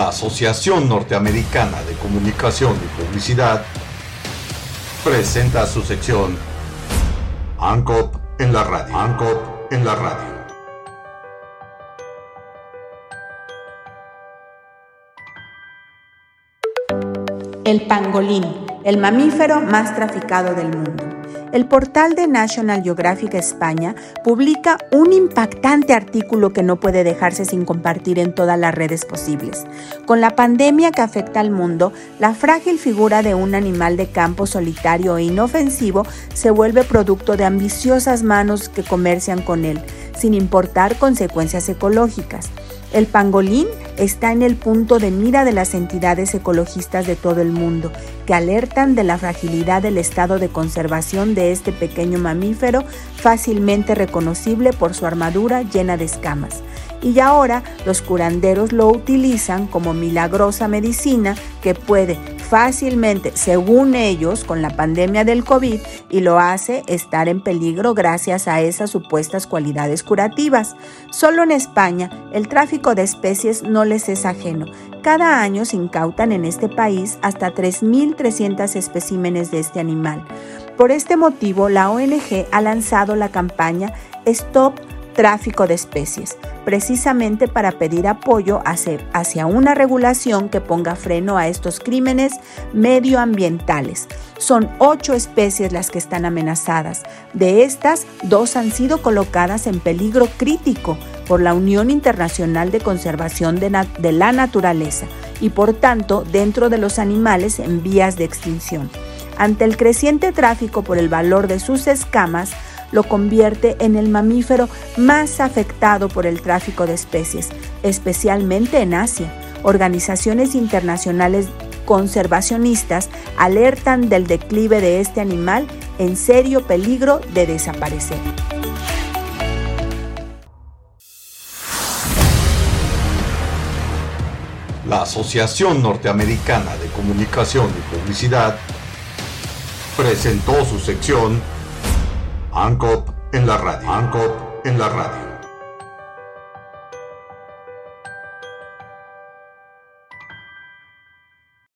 La Asociación Norteamericana de Comunicación y Publicidad presenta su sección ANCOP en la radio. ANCOP en la radio. El pangolín, el mamífero más traficado del mundo. El portal de National Geographic España publica un impactante artículo que no puede dejarse sin compartir en todas las redes posibles. Con la pandemia que afecta al mundo, la frágil figura de un animal de campo solitario e inofensivo se vuelve producto de ambiciosas manos que comercian con él, sin importar consecuencias ecológicas. El pangolín está en el punto de mira de las entidades ecologistas de todo el mundo, que alertan de la fragilidad del estado de conservación de este pequeño mamífero fácilmente reconocible por su armadura llena de escamas. Y ahora los curanderos lo utilizan como milagrosa medicina que puede fácilmente, según ellos, con la pandemia del COVID y lo hace estar en peligro gracias a esas supuestas cualidades curativas. Solo en España el tráfico de especies no les es ajeno. Cada año se incautan en este país hasta 3.300 especímenes de este animal. Por este motivo, la ONG ha lanzado la campaña Stop tráfico de especies, precisamente para pedir apoyo hacia una regulación que ponga freno a estos crímenes medioambientales. Son ocho especies las que están amenazadas. De estas, dos han sido colocadas en peligro crítico por la Unión Internacional de Conservación de, de la Naturaleza y por tanto dentro de los animales en vías de extinción. Ante el creciente tráfico por el valor de sus escamas, lo convierte en el mamífero más afectado por el tráfico de especies, especialmente en Asia. Organizaciones internacionales conservacionistas alertan del declive de este animal en serio peligro de desaparecer. La Asociación Norteamericana de Comunicación y Publicidad presentó su sección ANCOP en la radio. ANCOP en la radio.